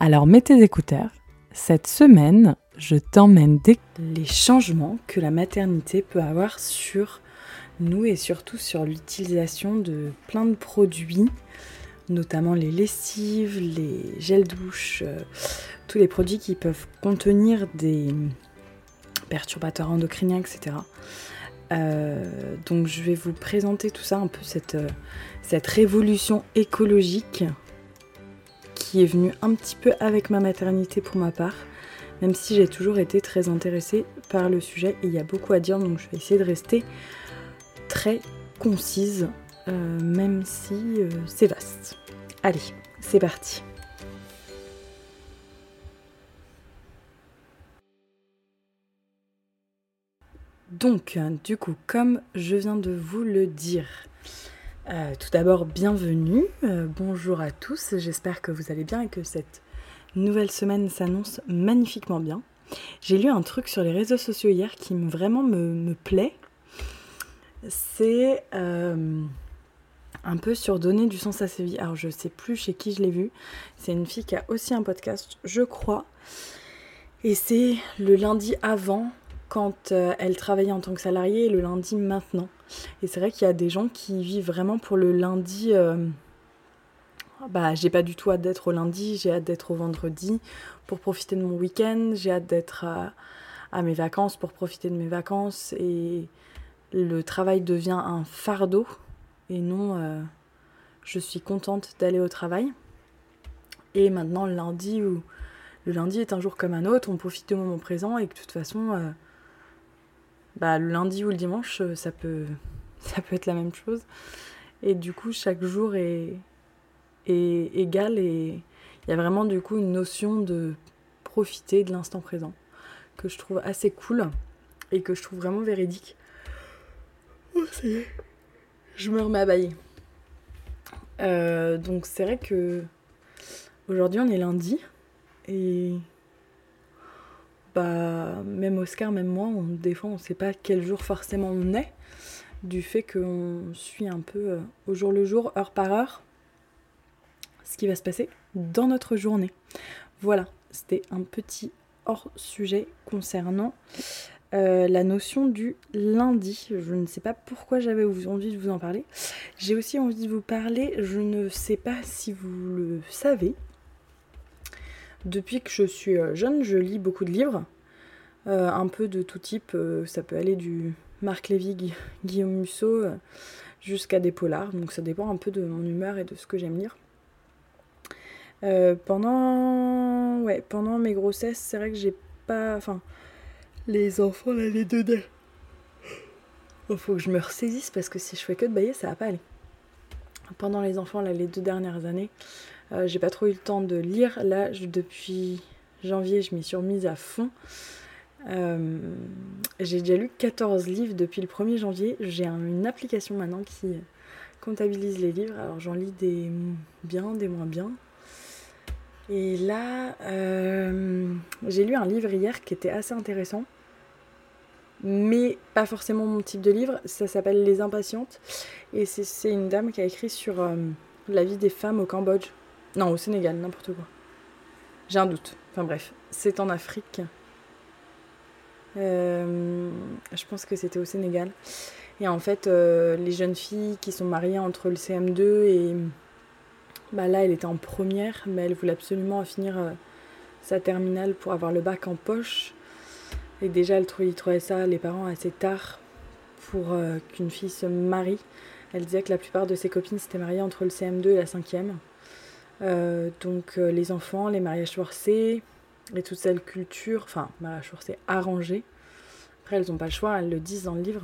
Alors mets tes écouteurs. Cette semaine, je t'emmène des les changements que la maternité peut avoir sur nous et surtout sur l'utilisation de plein de produits, notamment les lessives, les gels douche, euh, tous les produits qui peuvent contenir des perturbateurs endocriniens, etc. Euh, donc je vais vous présenter tout ça, un peu cette, euh, cette révolution écologique qui est venue un petit peu avec ma maternité pour ma part, même si j'ai toujours été très intéressée par le sujet et il y a beaucoup à dire, donc je vais essayer de rester très concise, euh, même si euh, c'est vaste. Allez, c'est parti. Donc, du coup, comme je viens de vous le dire, euh, tout d'abord, bienvenue, euh, bonjour à tous, j'espère que vous allez bien et que cette nouvelle semaine s'annonce magnifiquement bien. J'ai lu un truc sur les réseaux sociaux hier qui vraiment me, plaît. C'est euh, un peu sur donner du sens à sa vie. Alors je sais plus chez qui je l'ai vu. C'est une fille qui a aussi un podcast, je crois. Et c'est le lundi avant quand elle travaillait en tant que salariée et le lundi maintenant. Et c'est vrai qu'il y a des gens qui vivent vraiment pour le lundi. Euh, bah, j'ai pas du tout hâte d'être au lundi, j'ai hâte d'être au vendredi pour profiter de mon week-end, j'ai hâte d'être à, mes vacances pour profiter de mes vacances. Et le travail devient un fardeau et non euh, je suis contente d'aller au travail. Et maintenant, le lundi, où, le lundi est un jour comme un autre, on profite du moment présent et que de toute façon. Euh, bah, le lundi ou le dimanche, euh, ça peut, ça peut être la même chose. Et du coup, chaque jour est, est égal et il y a vraiment du coup une notion de profiter de l'instant présent que je trouve assez cool et que je trouve vraiment véridique. Oh, ça y est, je me remets à bailler. Euh, donc c'est vrai que aujourd'hui on est lundi et bah, même Oscar, même moi, on, des fois on ne sait pas quel jour forcément on est, du fait qu'on suit un peu euh, au jour le jour, heure par heure, ce qui va se passer dans notre journée. Voilà, c'était un petit hors sujet concernant euh, la notion du lundi. Je ne sais pas pourquoi j'avais envie de vous en parler. J'ai aussi envie de vous parler, je ne sais pas si vous le savez, depuis que je suis euh, jeune, je lis beaucoup de livres, euh, un peu de tout type. Euh, ça peut aller du Marc Lévy, Guillaume Musso, jusqu'à des polars. Donc ça dépend un peu de mon humeur et de ce que j'aime lire. pendant... Ouais, pendant mes grossesses, c'est vrai que j'ai pas... Enfin, les enfants, là, les deux... Il oh, faut que je me ressaisisse parce que si je fais que de bailler, ça va pas aller. Pendant les enfants, là, les deux dernières années, euh, j'ai pas trop eu le temps de lire. Là, depuis janvier, je m'y suis remise à fond. Euh, j'ai déjà lu 14 livres depuis le 1er janvier. J'ai une application maintenant qui comptabilise les livres. Alors j'en lis des bien, des moins bien. Et là, euh, j'ai lu un livre hier qui était assez intéressant, mais pas forcément mon type de livre. Ça s'appelle Les Impatientes. Et c'est une dame qui a écrit sur la vie des femmes au Cambodge. Non, au Sénégal, n'importe quoi. J'ai un doute. Enfin bref, c'est en Afrique. Euh, je pense que c'était au Sénégal. Et en fait, euh, les jeunes filles qui sont mariées entre le CM2 et. Bah là, elle était en première, mais elle voulait absolument finir euh, sa terminale pour avoir le bac en poche. Et déjà, elle trouvait, trouvait ça, les parents, assez tard pour qu'une fille se marie. Elle disait que la plupart de ses copines s'étaient mariées entre le CM2 et la 5e. Euh, donc euh, les enfants, les mariages forcés et toute cette culture, enfin mariage forcé arrangé. Après elles n'ont pas le choix, elles le disent dans le livre.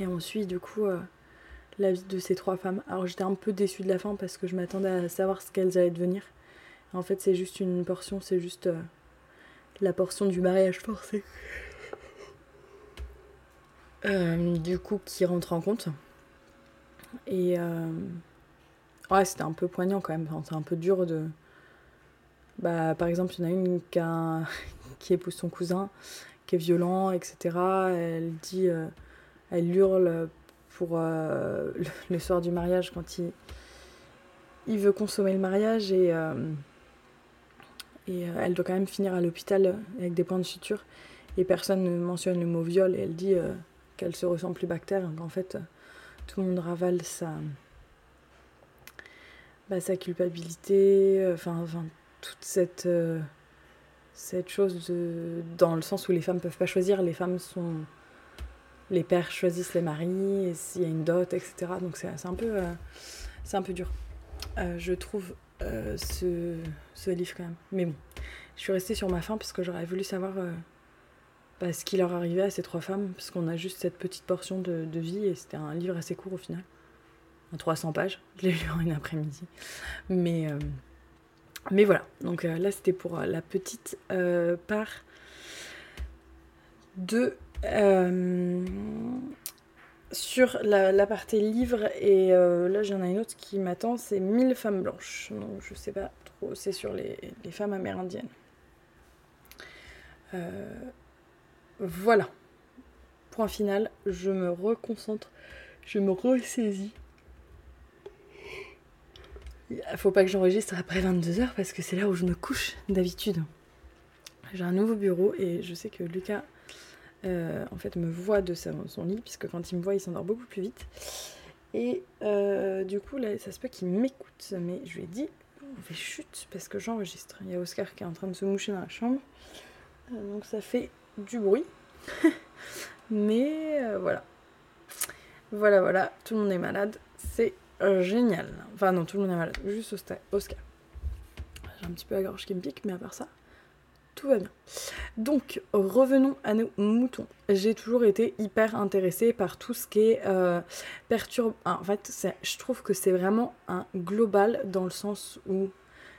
Et on suit du coup euh, la vie de ces trois femmes. Alors j'étais un peu déçue de la fin parce que je m'attendais à savoir ce qu'elles allaient devenir. En fait, c'est juste une portion, c'est juste la portion du mariage forcé. Du coup, qui rentre en compte. Et ouais, c'était un peu poignant quand même. c'est un peu dur de. Bah, par exemple, il y en a une qui, qui épouse son cousin, qui est violent, etc. Elle dit. elle hurle pour le, soir du mariage quand il, veut consommer le mariage et et euh, elle doit quand même finir à l'hôpital avec des points de suture. Et personne ne mentionne le mot viol. Et elle dit euh, qu'elle se ressent plus bactère. qu'en fait, tout le monde ravale sa, bah, sa culpabilité. Euh, enfin, enfin toute cette, cette chose de, dans le sens où les femmes peuvent pas choisir. Les femmes sont. Les pères choisissent les maris, et s'il y a une dot, etc. Donc c'est un, peu, c'est un peu dur. je trouve euh, ce, ce, livre quand même. Mais bon, je suis restée sur ma fin parce que j'aurais voulu savoir euh, bah, ce qui leur arrivait à ces trois femmes, parce qu'on a juste cette petite portion de, de vie et c'était un livre assez court au final. 300 pages, je l'ai lu en une après-midi. Mais, euh, voilà, donc là c'était pour la petite part de sur la, partie livre, et euh, là j'en ai une autre qui m'attend, c'est 1000 femmes blanches. Donc je sais pas trop, c'est sur les, femmes amérindiennes. Euh, voilà. Point final, je me reconcentre, je me ressaisis. Faut pas que j'enregistre après 22h parce que c'est là où je me couche d'habitude. J'ai un nouveau bureau et je sais que Lucas euh, en fait, me voit de son lit, puisque quand il me voit, il s'endort beaucoup plus vite. Et euh, du coup, là, ça se peut qu'il m'écoute, mais je lui ai dit, on fait chute, parce que j'enregistre. Il y a Oscar qui est en train de se moucher dans la chambre, euh, donc ça fait du bruit. mais voilà. Voilà, voilà, tout le monde est malade, génial. Enfin non, tout le monde est malade, juste Oscar. J'ai un petit peu la gorge qui me pique, mais à part ça, tout va bien. Donc, revenons à nos moutons. J'ai toujours été hyper intéressée par tout ce qui est euh, perturbe. En fait, je trouve que c'est vraiment un global dans le sens où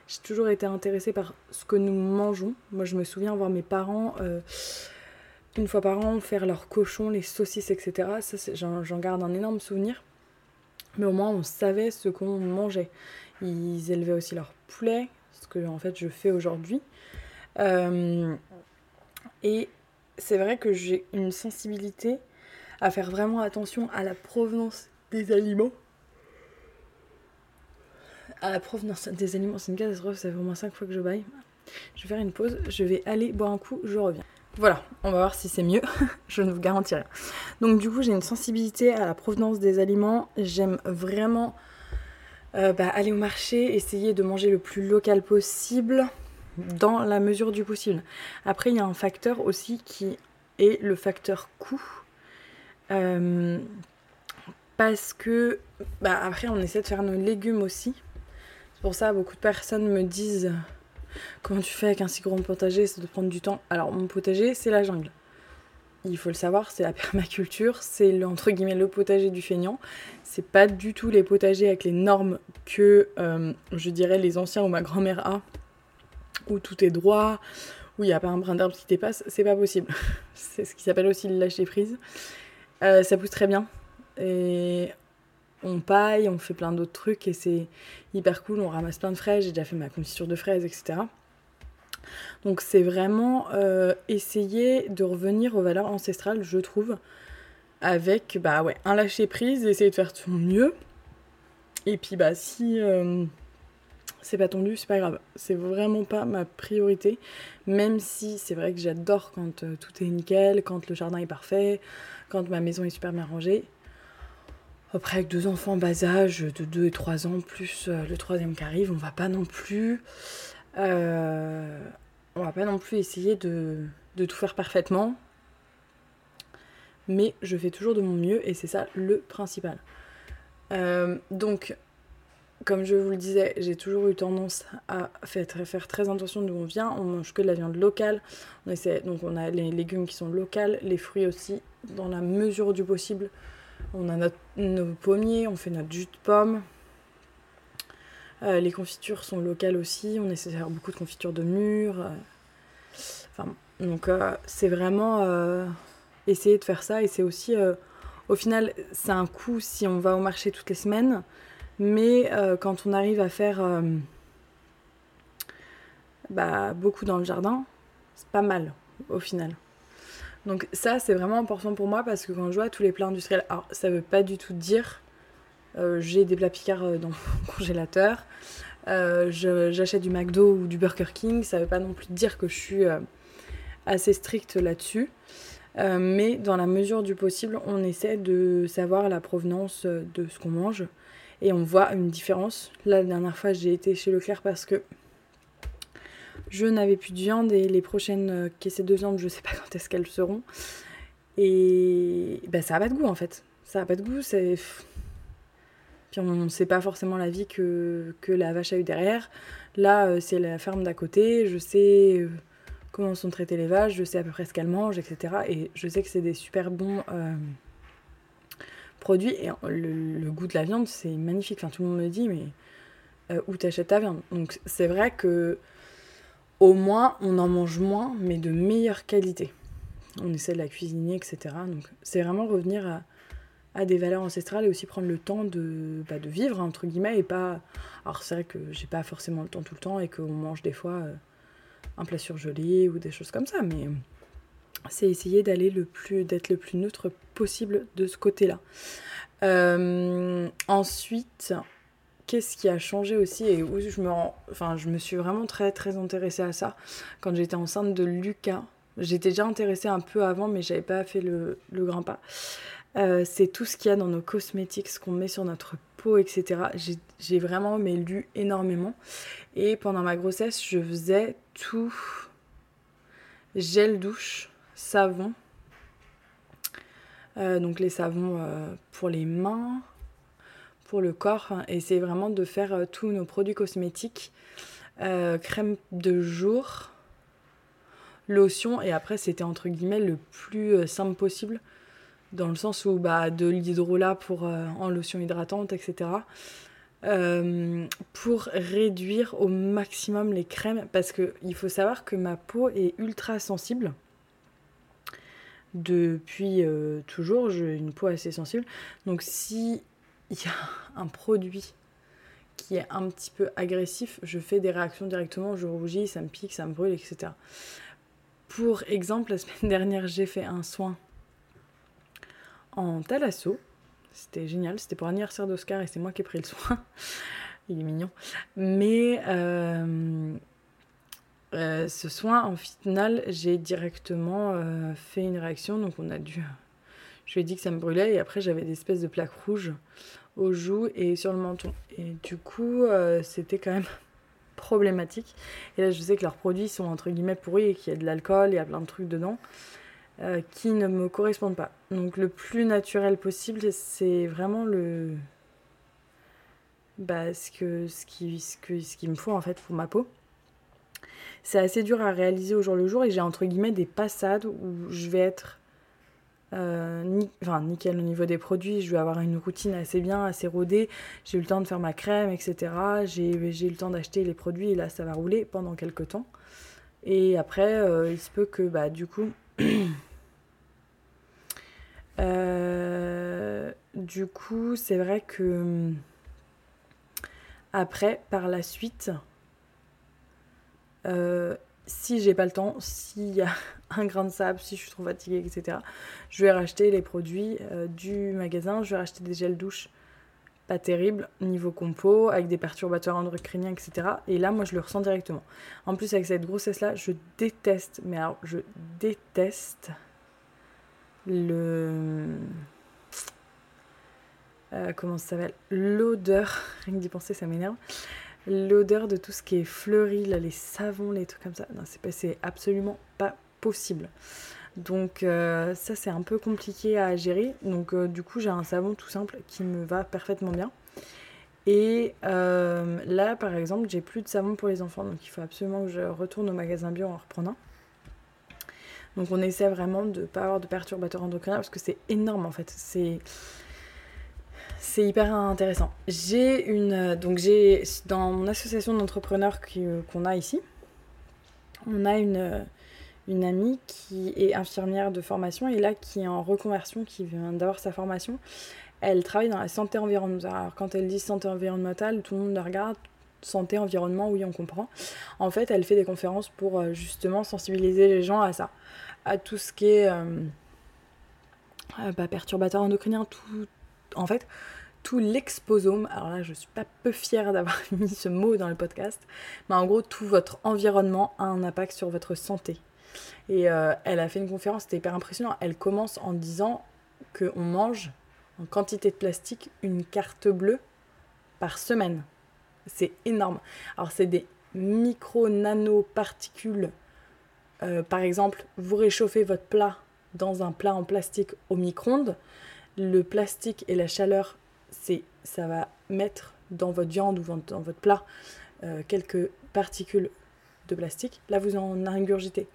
j'ai toujours été intéressée par ce que nous mangeons. Moi, je me souviens voir mes parents. Euh, une fois par an, faire leurs cochons, les saucisses, etc. Ça, j'en garde un énorme souvenir. Mais au moins, on savait ce qu'on mangeait. Ils élevaient aussi leurs poulets, ce que en fait je fais aujourd'hui. Euh, et c'est vrai que j'ai une sensibilité à faire vraiment attention à la provenance des aliments. À la provenance des aliments, c'est une catastrophe, ça fait au moins 5 fois que je baille. Je vais faire une pause, je vais aller boire un coup, je reviens. Voilà, on va voir si c'est mieux, je ne vous garantis rien. Donc du coup, j'ai une sensibilité à la provenance des aliments. J'aime vraiment euh, bah, aller au marché, essayer de manger le plus local possible dans la mesure du possible. Après, il y a un facteur aussi qui est le facteur coût. Euh, parce que, bah, après, on essaie de faire nos légumes aussi. C'est pour ça, beaucoup de personnes me disent Comment tu fais avec un si grand potager Ça doit prendre du temps. Alors, mon potager, c'est la jungle. Il faut le savoir, c'est la permaculture, c'est le, entre guillemets le potager du feignant. C'est pas du tout les potagers avec les normes que euh, je dirais les anciens ou ma grand-mère a où tout est droit, où il n'y a pas un brin d'herbe qui dépasse, c'est pas possible. c'est ce qui s'appelle aussi le lâcher prise. Euh, ça pousse très bien. Et on paille, on fait plein d'autres trucs et c'est hyper cool. On ramasse plein de fraises, j'ai déjà fait ma confiture de fraises, etc. Donc c'est vraiment euh, essayer de revenir aux valeurs ancestrales, je trouve, avec bah ouais, un lâcher prise, essayer de faire son mieux. Et puis bah si euh, c'est pas tendu, c'est pas grave. C'est vraiment pas ma priorité. Même si c'est vrai que j'adore quand euh, tout est nickel, quand le jardin est parfait, quand ma maison est super bien rangée. Après, avec deux enfants en bas âge, de 2 et 3 ans, plus euh, le troisième qui arrive, on va pas non plus. Euh, on va pas non plus essayer de, tout faire parfaitement. Mais je fais toujours de mon mieux et c'est ça le principal. donc, comme je vous le disais, j'ai toujours eu tendance à faire, faire très attention d'où on vient. On mange que de la viande locale. On essaie, donc on a les légumes qui sont locaux, les fruits aussi, dans la mesure du possible. On a nos pommiers, on fait notre jus de pomme. les confitures sont locales aussi, on essaie de faire beaucoup de confitures de mûres. Enfin, donc c'est vraiment essayer de faire ça et c'est aussi au final c'est un coût si on va au marché toutes les semaines mais quand on arrive à faire bah, beaucoup dans le jardin c'est pas mal au final donc ça c'est vraiment important pour moi parce que quand je vois tous les plats industriels alors ça veut pas du tout dire euh, j'ai des plats picards euh, dans mon congélateur euh, j'achète du McDo ou du Burger King ça veut pas non plus dire que je suis assez stricte là-dessus mais dans la mesure du possible, on essaie de savoir la provenance de ce qu'on mange et on voit une différence. Là, la dernière fois, j'ai été chez Leclerc parce que je n'avais plus de viande et les prochaines euh, caisses de viande, je sais pas quand est-ce qu'elles seront. Et ben, ça a pas de goût en fait. Ça a pas de goût, c'est. Puis on ne sait pas forcément la vie que, que la vache a eu derrière. Là, c'est la ferme d'à côté, je sais comment sont traités les vaches, je sais à peu près ce qu'elles mangent, etc. Et je sais que c'est des super bons euh, produits. Et le, goût de la viande, c'est magnifique. Enfin, tout le monde me dit, mais euh, où t'achètes ta viande Donc c'est vrai que au moins, on en mange moins, mais de meilleure qualité. On essaie de la cuisiner, etc. Donc c'est vraiment revenir à, des valeurs ancestrales et aussi prendre le temps de, bah, de vivre, entre guillemets, et pas... Alors c'est vrai que j'ai pas forcément le temps tout le temps et qu'on mange des fois... Euh, un plat surgelé ou des choses comme ça, mais c'est essayer d'aller le plus, d'être le plus neutre possible de ce côté-là. Euh, ensuite, qu'est-ce qui a changé aussi et où je me, enfin, je me suis vraiment très très intéressée à ça quand j'étais enceinte de Lucas. J'étais déjà intéressée un peu avant, mais j'avais pas fait le, le grand pas. Euh, c'est tout ce qu'il y a dans nos cosmétiques, ce qu'on met sur notre peau, etc. J'ai vraiment mais, lu énormément. Et pendant ma grossesse, je faisais tout gel douche, savon. Euh, donc les savons euh, pour les mains, le corps. et c'est vraiment de faire tous nos produits cosmétiques. crème de jour, lotion. Et après, c'était entre guillemets le plus simple possible dans le sens où bah, de l'hydrolat pour euh, en lotion hydratante, etc. Euh, pour réduire au maximum les crèmes, parce qu'il faut savoir que ma peau est ultra sensible. Depuis euh, toujours, j'ai une peau assez sensible. Donc si il y a un produit qui est un petit peu agressif, je fais des réactions directement, je rougis, ça me pique, ça me brûle, etc. Pour exemple, la semaine dernière, j'ai fait un soin en Talasso. C'était génial, c'était pour l'anniversaire d'Oscar et c'est moi qui ai pris le soin. Il est mignon. Mais euh, euh, ce soin, en final, j'ai directement euh, fait une réaction. Donc on a dû... Je lui ai dit que ça me brûlait et après j'avais des espèces de plaques rouges aux joues et sur le menton. Et du coup, c'était quand même problématique. Et là, je sais que leurs produits sont entre guillemets pourris et qu'il y a de l'alcool, il y a plein de trucs dedans. Euh, qui ne me correspondent pas. Donc le plus naturel possible, c'est vraiment le bah, ce, que, ce, qui, ce, me faut en fait pour ma peau. C'est assez dur à réaliser au jour le jour et j'ai entre guillemets des passades où je vais être euh, enfin, nickel au niveau des produits, je vais avoir une routine assez bien, assez rodée, j'ai eu le temps de faire ma crème, etc. J'ai eu le temps d'acheter les produits et là ça va rouler pendant quelques temps. Et après, euh, il se peut que bah, du coup, Euh, du coup, c'est vrai que après, par la suite, si j'ai pas le temps, s'il y a un grain de sable, si je suis trop fatiguée, etc., je vais racheter les produits euh, du magasin. Je vais racheter des gels douche pas terribles, niveau compo, avec des perturbateurs endocriniens, etc. Et là, moi, je le ressens directement. En plus, avec cette grossesse-là, je déteste, mais alors, je déteste le. Euh, comment ça s'appelle? L'odeur, rien que d'y penser, ça m'énerve. L'odeur de tout ce qui est fleuri, les savons, les trucs comme ça. Non, c'est absolument pas possible. Donc euh, ça c'est un peu compliqué à gérer. Donc euh, du coup j'ai un savon tout simple qui me va parfaitement bien. Et là par exemple j'ai plus de savon pour les enfants. Donc il faut absolument que je retourne au magasin bio en reprenant. Donc on essaie vraiment de ne pas avoir de perturbateurs endocriniens parce que c'est énorme en fait. C'est c'est hyper intéressant. J'ai une. Donc, j'ai. Dans mon association d'entrepreneurs qu'on a ici, on a une, une amie qui est infirmière de formation et là qui est en reconversion, qui vient d'avoir sa formation. Elle travaille dans la santé environnementale. Alors, quand elle dit santé environnementale, tout le monde la regarde. Santé, environnement, oui, on comprend. En fait, elle fait des conférences pour euh, justement sensibiliser les gens à ça, à tout ce qui est euh, euh, bah, perturbateur endocrinien, tout, en fait, tout l'exposome, alors là je suis pas peu fière d'avoir mis ce mot dans le podcast, mais en gros tout votre environnement a un impact sur votre santé. Et euh, elle a fait une conférence, c'était hyper impressionnant. Elle commence en disant qu'on mange en quantité de plastique une carte bleue par semaine. C'est énorme. Alors c'est des micro-nano-particules. Euh, par exemple, vous réchauffez votre plat dans un plat en plastique au micro-ondes. Le plastique et la chaleur c'est ça va mettre dans votre viande ou dans votre plat euh, quelques particules de plastique. Là, vous en ingurgitez.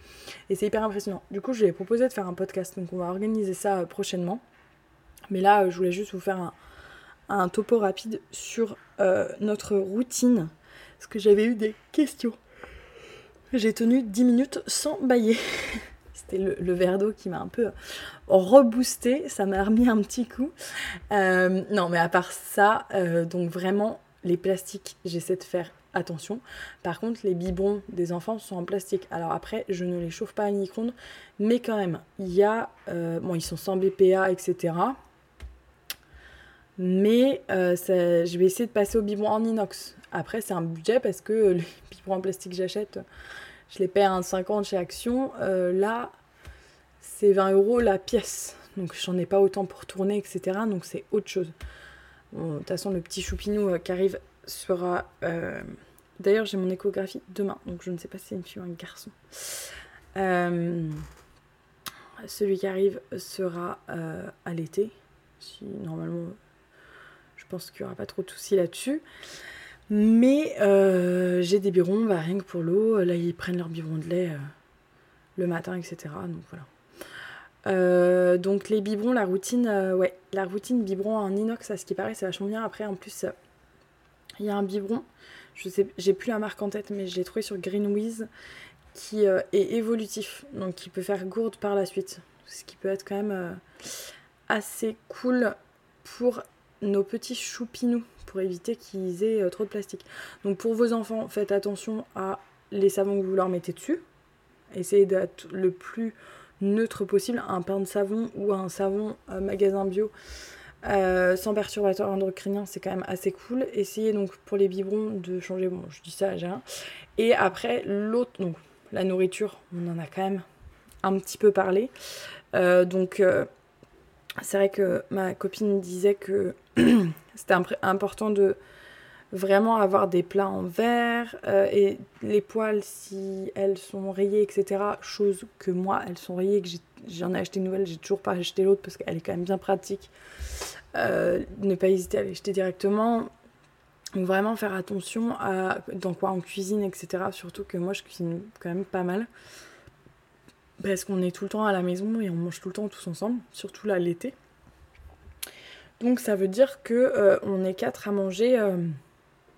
Et c'est hyper impressionnant. Du coup, je lui ai proposé de faire un podcast. Donc, on va organiser ça euh, prochainement. Mais là, euh, je voulais juste vous faire un, topo rapide sur notre routine. Parce que j'avais eu des questions. J'ai tenu 10 minutes sans bailler. C'était le, verre d'eau qui m'a un peu reboosté, ça m'a remis un petit coup. Euh, non, mais à part ça, euh, donc vraiment, les plastiques, j'essaie de faire attention. Par contre, les biberons des enfants sont en plastique. Alors après, je ne les chauffe pas à micro mais quand même, il y a... Euh, bon, ils sont sans BPA, etc. Mais je vais essayer de passer au biberon en inox. Après, c'est un budget parce que les biberons en plastique que j'achète je les paie à 1,50 chez Action. Là, c'est 20 euros la pièce. Donc j'en ai pas autant pour tourner, etc. Donc c'est autre chose. de toute façon, le petit choupinou euh, qui arrive sera. Euh, d'ailleurs, j'ai mon échographie demain, donc je ne sais pas si c'est une fille ou un garçon. celui qui arrive sera à l'été. Si normalement, je pense qu'il n'y aura pas trop de soucis là-dessus. Mais euh, j'ai des biberons, bah, rien que pour l'eau. Là, ils prennent leur biberon de lait euh, le matin, etc. Donc voilà. Euh, donc les biberons, la routine, ouais, la routine biberon en inox, à ce qui paraît, c'est vachement bien. Après, en plus, il y a un biberon, je sais, j'ai plus la marque en tête, mais je l'ai trouvé sur Greenwiz, qui est évolutif, donc qui peut faire gourde par la suite. Ce qui peut être quand même assez cool pour nos petits choupinous pour éviter qu'ils aient euh, trop de plastique. Donc pour vos enfants, faites attention à les savons que vous leur mettez dessus. Essayez d'être le plus neutre possible. Un pain de savon ou un savon euh, magasin bio euh, sans perturbateur endocrinien, c'est quand même assez cool. Essayez donc pour les biberons de changer, bon je dis ça, j'ai rien. Et après l'autre, donc la nourriture, on en a quand même un petit peu parlé. donc c'est vrai que ma copine disait que c'était important de vraiment avoir des plats en verre euh, et les poils si elles sont rayées etc chose que moi elles sont rayées que j'en ai, acheté une nouvelle j'ai toujours pas acheté l'autre parce qu'elle est quand même bien pratique euh, ne pas hésiter à l'acheter directement vraiment faire attention à dans quoi on cuisine etc surtout que moi je cuisine quand même pas mal parce qu'on est tout le temps à la maison et on mange tout le temps tous ensemble, surtout là l'été. Donc ça veut dire que euh, on est quatre à manger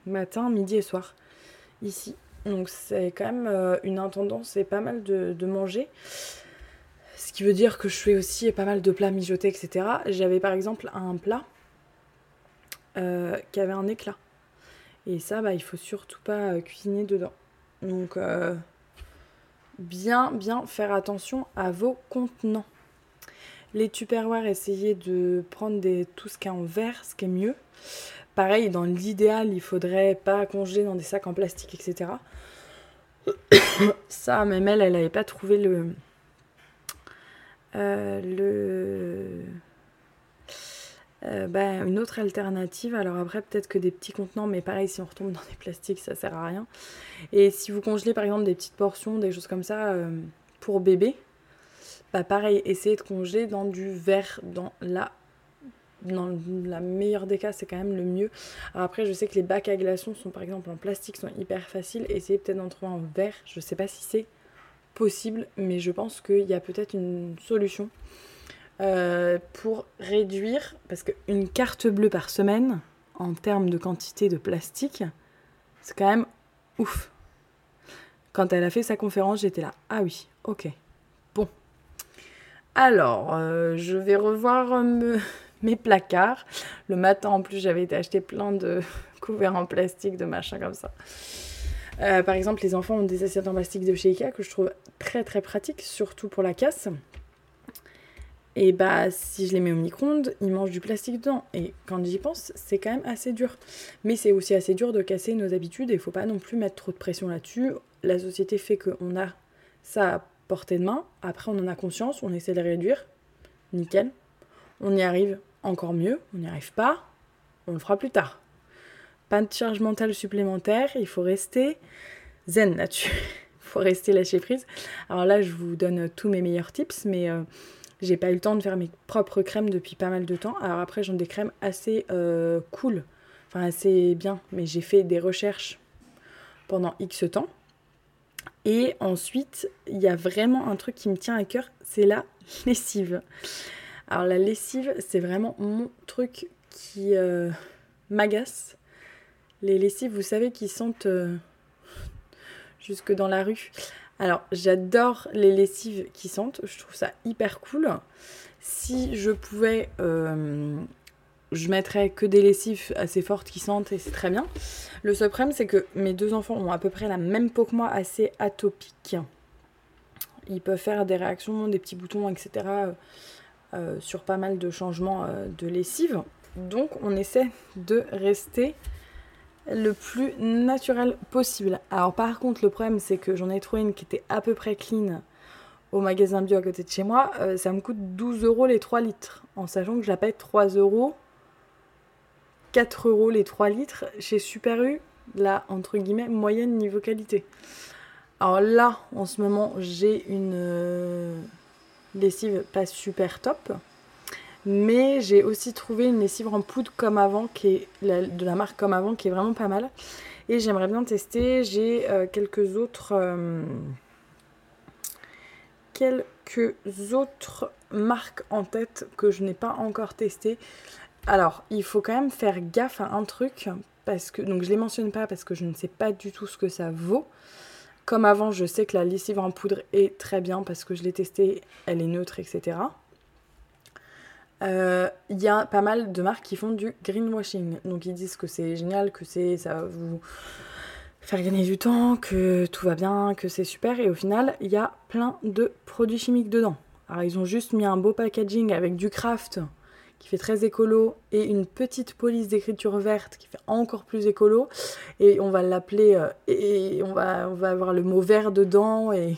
matin, midi et soir ici. Donc c'est quand même euh, une intendance et pas mal de, manger. Ce qui veut dire que je fais aussi pas mal de plats mijotés, etc. J'avais par exemple un plat qui avait un éclat. Et ça, bah, il faut surtout pas cuisiner dedans. Donc bien, bien faire attention à vos contenants. Les Tupperware, essayez de prendre tout ce qui est en verre, ce qui est mieux. Pareil, dans l'idéal, il faudrait pas congeler dans des sacs en plastique, etc. Ça, même elle, elle n'avait pas trouvé le. Euh, le. Euh, bah, une autre alternative. Alors après, peut-être que des petits contenants, mais pareil, si on retombe dans des plastiques, ça sert à rien. Et si vous congelez par exemple des petites portions, des choses comme ça, euh, pour bébé, bah pareil, essayez de congeler dans du verre, dans la dans la meilleure des cas, c'est quand même le mieux. Alors après, je sais que les bacs à glaçons sont par exemple en plastique, sont hyper faciles. Essayez peut-être d'en trouver en verre. Je sais pas si c'est possible, mais je pense qu'il y a peut-être une solution. euh, pour réduire, parce qu'une carte bleue par semaine, en termes de quantité de plastique, c'est quand même ouf. Quand elle a fait sa conférence, j'étais là. Ah oui, ok. Bon. Alors, euh, je vais revoir euh, mes placards. Le matin, en plus, j'avais été acheter plein de couverts en plastique, de machin comme ça. Euh, par exemple, les enfants ont des assiettes en plastique de chez Ikea que je trouve très très pratique, surtout pour la casse. Et bah, si je les mets au micro-ondes, ils mangent du plastique dedans. Et quand j'y pense, c'est quand même assez dur. Mais c'est aussi assez dur de casser nos habitudes et il faut pas non plus mettre trop de pression là-dessus. La société fait qu'on a ça à portée de main. Après, on en a conscience, on essaie de réduire. Nickel. On y arrive encore mieux. On n'y arrive pas. On le fera plus tard. Pas de charge mentale supplémentaire. Il faut rester zen là-dessus. Il faut rester lâcher prise. Alors là, je vous donne tous mes meilleurs tips, mais. Euh, j'ai pas eu le temps de faire mes propres crèmes depuis pas mal de temps. Alors après, j'en ai des crèmes assez euh, cool, enfin assez bien, mais j'ai fait des recherches pendant X temps. Et ensuite, il y a vraiment un truc qui me tient à cœur, c'est la lessive. Alors la lessive, c'est vraiment mon truc qui euh, m'agace. Les lessives, vous savez, qui sentent euh, jusque dans la rue. Alors, j'adore les lessives qui sentent, je trouve ça hyper cool. Si je pouvais, euh, je mettrais que des lessives assez fortes qui sentent et c'est très bien. Le seul problème, c'est que mes deux enfants ont à peu près la même peau que moi, assez atopique. Ils peuvent faire des réactions, des petits boutons, etc. Euh, euh, sur pas mal de changements de lessive. Donc, on essaie de rester le plus naturel possible. Alors par contre, le problème c'est que j'en ai trouvé une qui était à peu près clean au magasin bio à côté de chez moi. Euh, ça me coûte 12 euros les 3 litres, en sachant que je la paye 3 euros, 4 euros les 3 litres chez Super U, la entre guillemets moyenne niveau qualité. Alors là, en ce moment, j'ai une euh, lessive pas super top. Mais j'ai aussi trouvé une lessive en poudre comme avant, qui est de la marque comme avant, qui est vraiment pas mal. Et j'aimerais bien tester. J'ai euh, quelques autres. Euh, quelques autres marques en tête que je n'ai pas encore testées. Alors, il faut quand même faire gaffe à un truc. Parce que, donc je les mentionne pas parce que je ne sais pas du tout ce que ça vaut. Comme avant, je sais que la lessive en poudre est très bien parce que je l'ai testée, elle est neutre, etc. Il euh, y a pas mal de marques qui font du greenwashing. Donc ils disent que c'est génial, que c'est ça va vous faire gagner du temps, que tout va bien, que c'est super. Et au final, il y a plein de produits chimiques dedans. Alors ils ont juste mis un beau packaging avec du craft qui fait très écolo et une petite police d'écriture verte qui fait encore plus écolo. Et on va l'appeler euh, et on va, on va avoir le mot vert dedans. Et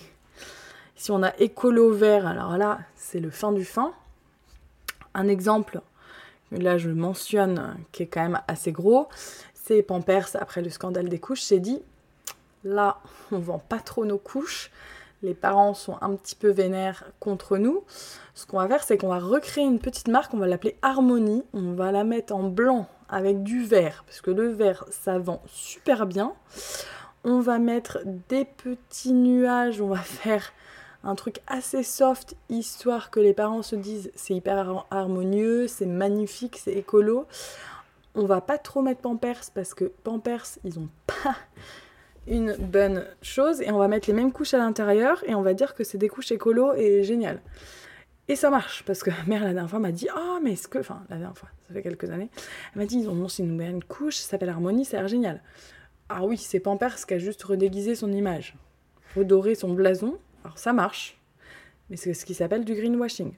si on a écolo vert, alors là, c'est le fin du fin. Un exemple, là je mentionne, qui est quand même assez gros, c'est Pampers, après le scandale des couches, s'est dit, là, on vend pas trop nos couches, les parents sont un petit peu vénères contre nous. Ce qu'on va faire, c'est qu'on va recréer une petite marque, on va l'appeler Harmonie, on va la mettre en blanc avec du vert, parce que le vert, ça vend super bien. On va mettre des petits nuages, on va faire un truc assez soft, histoire que les parents se disent c'est hyper harmonieux, c'est magnifique, c'est écolo. On va pas trop mettre Pampers parce que Pampers, ils ont pas une bonne chose et on va mettre les mêmes couches à l'intérieur et on va dire que c'est des couches écolo et génial. Et ça marche parce que mère la dernière fois m'a dit oh mais est-ce que enfin la dernière fois ça fait quelques années elle m'a dit ils ont lancé une nouvelle couche ça s'appelle Harmonie ça a l'air génial. Ah oui c'est Pampers qui a juste redéguisé son image, redoré son blason alors ça marche, mais c'est ce qui s'appelle du greenwashing.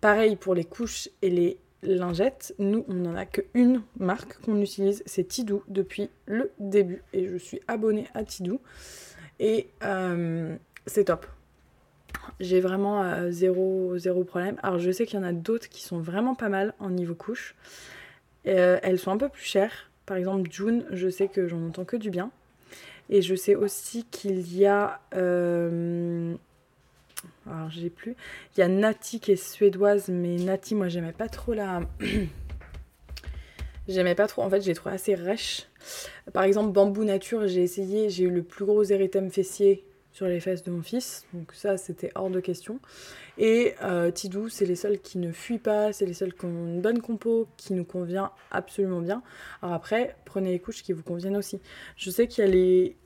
Pareil pour les couches et les lingettes, nous on n'en a qu'une marque qu'on utilise, c'est Tidou depuis le début et je suis abonnée à Tidou et euh, c'est top. J'ai vraiment euh, zéro, zéro problème. Alors je sais qu'il y en a d'autres qui sont vraiment pas mal en niveau couche. Euh, elles sont un peu plus chères. Par exemple June, je sais que j'en entends que du bien. Et je sais aussi qu'il y a. Alors, j'ai plus. Il y a Nati qui est suédoise, mais Nati, moi, j'aimais pas trop la. j'aimais pas trop. En fait, j'ai trouvé assez rêche. Par exemple, Bambou Nature, j'ai essayé. J'ai eu le plus gros érythème fessier sur les fesses de mon fils. Donc ça, c'était hors de question. Et euh, Tidou, c'est les seuls qui ne fuient pas, c'est les seuls qui ont une bonne compo, qui nous convient absolument bien. Alors après, prenez les couches qui vous conviennent aussi. Je sais qu'il y a les...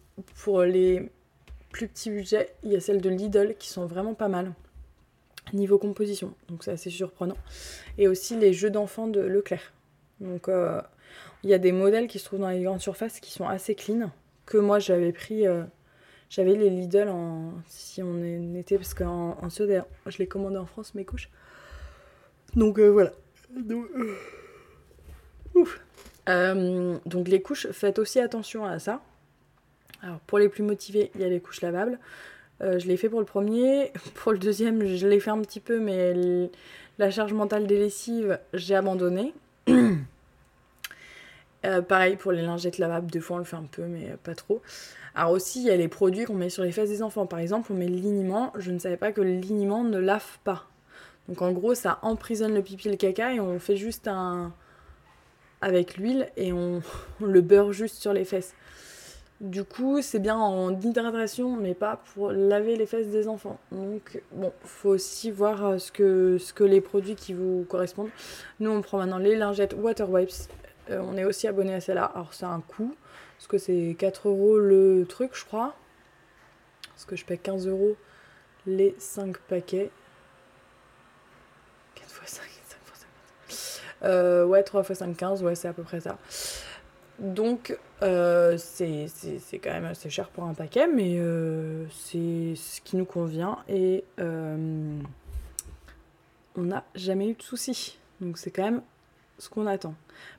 Pour les plus petits budgets, il y a celles de Lidl qui sont vraiment pas mal. Niveau composition, donc c'est assez surprenant. Et aussi les jeux d'enfants de Leclerc. Donc euh, il y a des modèles qui se trouvent dans les grandes surfaces qui sont assez clean, que moi j'avais pris... Euh, j'avais les Lidl en. Si on était. Parce qu'en en Suède, je les commandais en France, mes couches. Donc euh, voilà. Donc, les couches, faites aussi attention à ça. Alors pour les plus motivés, il y a les couches lavables. je l'ai fait pour le premier. Pour le deuxième, je l'ai fait un petit peu, mais la charge mentale des lessives, j'ai abandonné. pareil pour les lingettes lavables, deux fois on le fait un peu, mais pas trop. Alors aussi, il y a les produits qu'on met sur les fesses des enfants. Par exemple, on met le liniment. Je ne savais pas que le liniment ne lave pas. Donc en gros, ça emprisonne le pipi et le caca et on fait juste un... avec l'huile et on... le beurre juste sur les fesses. Du coup, c'est bien en hydratation, mais pas pour laver les fesses des enfants. Donc, bon, faut aussi voir euh, ce que, les produits qui vous correspondent. Nous, on prend maintenant les lingettes Water Wipes. Euh, on est aussi abonné à celle-là. Alors, c'est un coût. Parce que c'est 4 euros le truc, je crois. Parce que je paie 15 euros les 5 paquets. 4 x 5, 5 x 5. Euh, ouais, 3 x 5, 15, ouais, c'est à peu près ça. Donc, euh, c'est quand même assez cher pour un paquet, mais euh, c'est ce qui nous convient et euh, on n'a jamais eu de soucis. Donc, c'est quand même ce qu'on attend.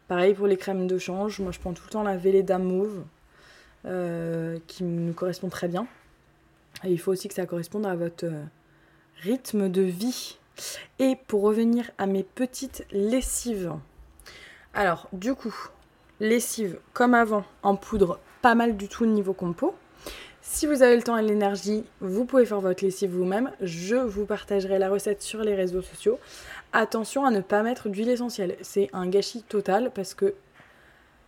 Pareil pour les crèmes de change, moi je prends tout le temps la Velleda Mauve qui nous correspond très bien. Et il faut aussi que ça corresponde à votre rythme de vie. Et pour revenir à mes petites lessives. Alors, du coup, lessive comme avant, en poudre, pas mal du tout niveau compo. Si vous avez le temps et l'énergie, vous pouvez faire votre lessive vous-même. Je vous partagerai la recette sur les réseaux sociaux. Attention à ne pas mettre d'huile essentielle. C'est un gâchis total parce que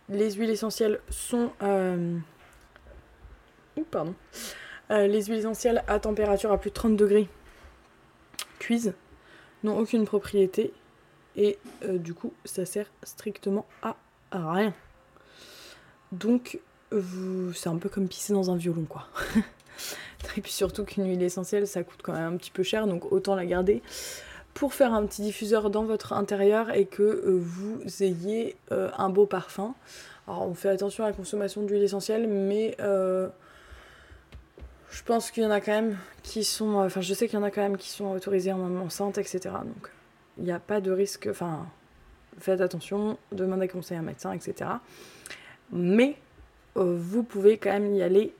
les huiles essentielles sont... Euh... pardon. Euh, les huiles essentielles à température à plus de 30 degrés cuisent n'ont aucune propriété et euh, du coup ça sert strictement à rien. Donc c'est un peu comme pisser dans un violon quoi. et puis surtout qu'une huile essentielle ça coûte quand même un petit peu cher donc autant la garder pour faire un petit diffuseur dans votre intérieur et que euh, vous ayez euh, un beau parfum. Alors on fait attention à la consommation d'huile essentielle, mais euh, je pense qu'il y en a quand même qui sont, enfin je sais qu'il y en a quand même qui sont autorisés en enceinte, etc. Donc il n'y a pas de risque, enfin faites attention, demandez conseil à un médecin, etc. Mais vous pouvez quand même y aller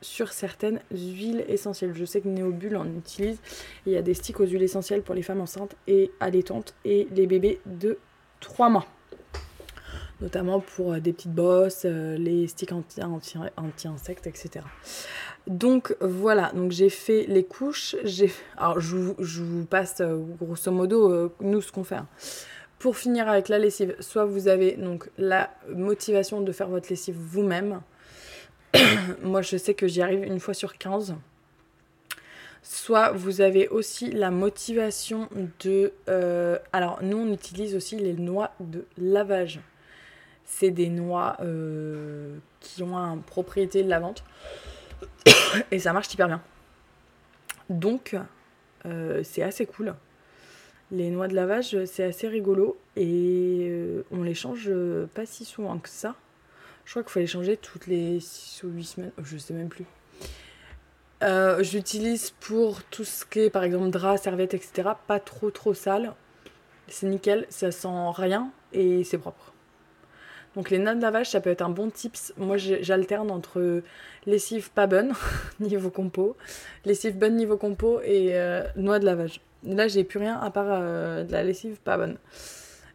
sur certaines huiles essentielles. Je sais que Néobule en utilise. Il y a des sticks aux huiles essentielles pour les femmes enceintes et allaitantes et les bébés de 3 mois. Notamment pour euh, des petites bosses, euh, les sticks anti-insectes, etc. Donc voilà, donc j'ai fait les couches. Alors je vous, passe euh, grosso modo nous ce qu'on fait. Hein. Pour finir avec la lessive, soit vous avez donc la motivation de faire votre lessive vous-même, Moi, je sais que j'y arrive une fois sur 15. Soit vous avez aussi la motivation de... Euh, alors, nous, on utilise aussi les noix de lavage. C'est des noix euh, qui ont une propriété de lavante. Et ça marche hyper bien. Donc, euh, c'est assez cool. Les noix de lavage, c'est assez rigolo. Et on les change pas si souvent que ça. Je crois qu'il faut les changer toutes les 6 ou 8 semaines. Je sais même plus. Euh, j'utilise pour tout ce qui est par exemple drap, serviette, etc. Pas trop trop sale. C'est nickel, ça sent rien et c'est propre. Donc les noix de lavage, ça peut être un bon tips. Moi j'alterne entre lessive pas bonne niveau compo, lessive bonne niveau compo et euh, noix de lavage. Là j'ai plus rien à part euh, de la lessive pas bonne.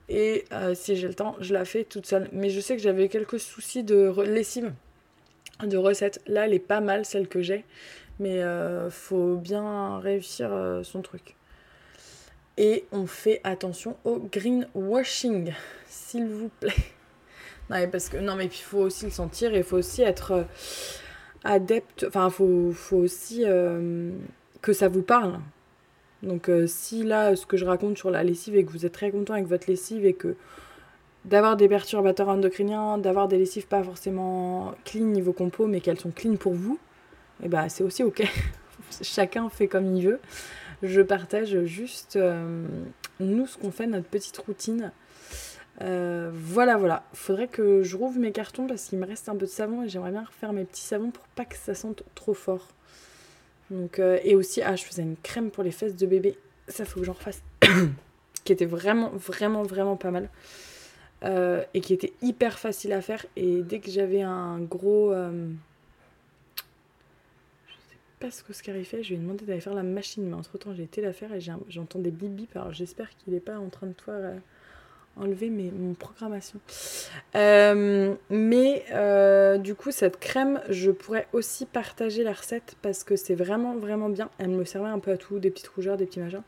Et euh, si j'ai le temps, je la fais toute seule. Mais je sais que j'avais quelques soucis de lessive, de recette. Là, elle est pas mal, celle que j'ai. Mais faut bien réussir son truc. Et on fait attention au greenwashing, s'il vous plaît. Non, mais parce que non, mais il faut aussi le sentir et il faut aussi être adepte, enfin, faut, faut aussi euh, que ça vous parle. Donc, euh, si là, ce que je raconte sur la lessive et que vous êtes très content avec votre lessive et que d'avoir des perturbateurs endocriniens, d'avoir des lessives pas forcément clean niveau compo, mais qu'elles sont clean pour vous, et eh ben c'est aussi ok. Chacun fait comme il veut. Je partage juste euh, nous ce qu'on fait, notre petite routine. Euh, voilà, voilà. Faudrait que je rouvre mes cartons parce qu'il me reste un peu de savon et j'aimerais bien refaire mes petits savons pour pas que ça sente trop fort. Donc, euh, et aussi, ah, je faisais une crème pour les fesses de bébé. Ça, faut que j'en refasse. qui était vraiment, vraiment, vraiment pas mal. Euh, et qui était hyper facile à faire. Et dès que j'avais un gros. Je sais pas ce qu'Oscar fait, je lui ai demandé d'aller faire la machine. Mais entre temps, j'ai été la faire et j'entends des bip bip. Alors j'espère qu'il est pas en train de toi enlever mon programmation. Euh, mais euh, du coup, cette crème, je pourrais aussi partager la recette parce que c'est vraiment, vraiment bien. Elle me servait un peu à tout, des petites rougeurs, des petits machins.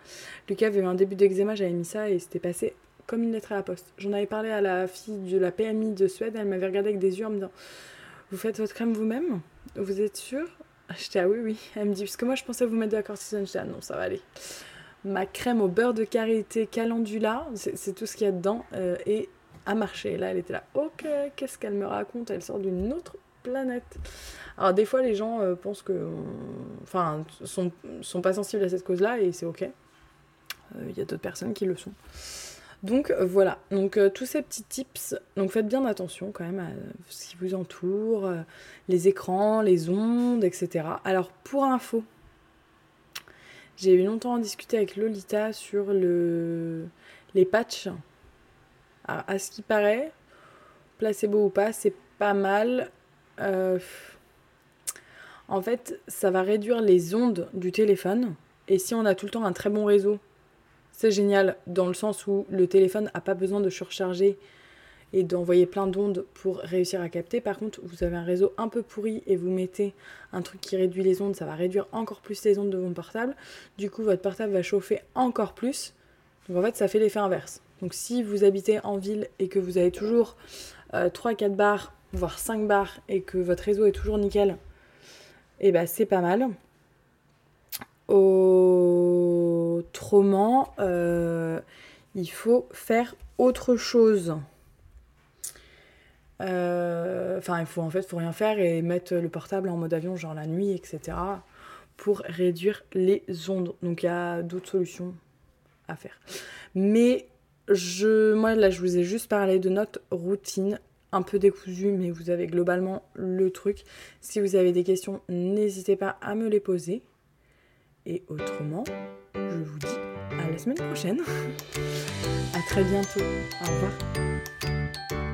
Lucas avait eu un début d'eczéma, j'avais mis ça et c'était passé comme une lettre à la poste. J'en avais parlé à la fille de la PMI de Suède, elle m'avait regardé avec des yeux en me disant Vous faites votre crème vous-même? Vous êtes sûr J'étais ah oui, oui. Elle me dit Parce que moi je pensais vous mettre de la cortisone. J'étais ah non, ça va aller ma crème au beurre de karité calendula, c'est tout ce qu'il y a dedans, euh, et a marché. Là, elle était là, ok, qu'est-ce qu'elle me raconte? Elle sort d'une autre planète. Alors, des fois, les gens euh, pensent que. Enfin, sont, sont pas sensibles à cette cause-là, et c'est ok. Il euh, y a d'autres personnes qui le sont. Donc voilà, donc tous ces petits tips, donc faites bien attention quand même à ce qui vous entoure, les écrans, les ondes, etc. Alors pour info, j'ai eu longtemps discuté avec Lolita sur le... les patchs. à ce qui paraît, placebo ou pas, c'est pas mal. Euh, en fait, ça va réduire les ondes du téléphone. Et si on a tout le temps un très bon réseau, c'est génial dans le sens où le téléphone n'a pas besoin de surcharger et d'envoyer plein d'ondes pour réussir à capter. Par contre, vous avez un réseau un peu pourri et vous mettez un truc qui réduit les ondes, ça va réduire encore plus les ondes de votre portable. Du coup, votre portable va chauffer encore plus. Donc en fait, ça fait l'effet inverse. Donc si vous habitez en ville et que vous avez toujours 3-4 euh, bars, voire 5 bars, et que votre réseau est toujours nickel, et eh ben c'est pas mal. Autrement, euh, il faut faire autre chose. Euh, enfin, il faut en fait, faut rien faire et mettre le portable en mode avion, genre la nuit, etc. pour réduire les ondes. Donc il y a d'autres solutions à faire. Mais je, moi là, je vous ai juste parlé de notre routine un peu décousue, mais vous avez globalement le truc. Si vous avez des questions, n'hésitez pas à me les poser. Et autrement, je vous dis à la semaine prochaine. à très bientôt. Au revoir.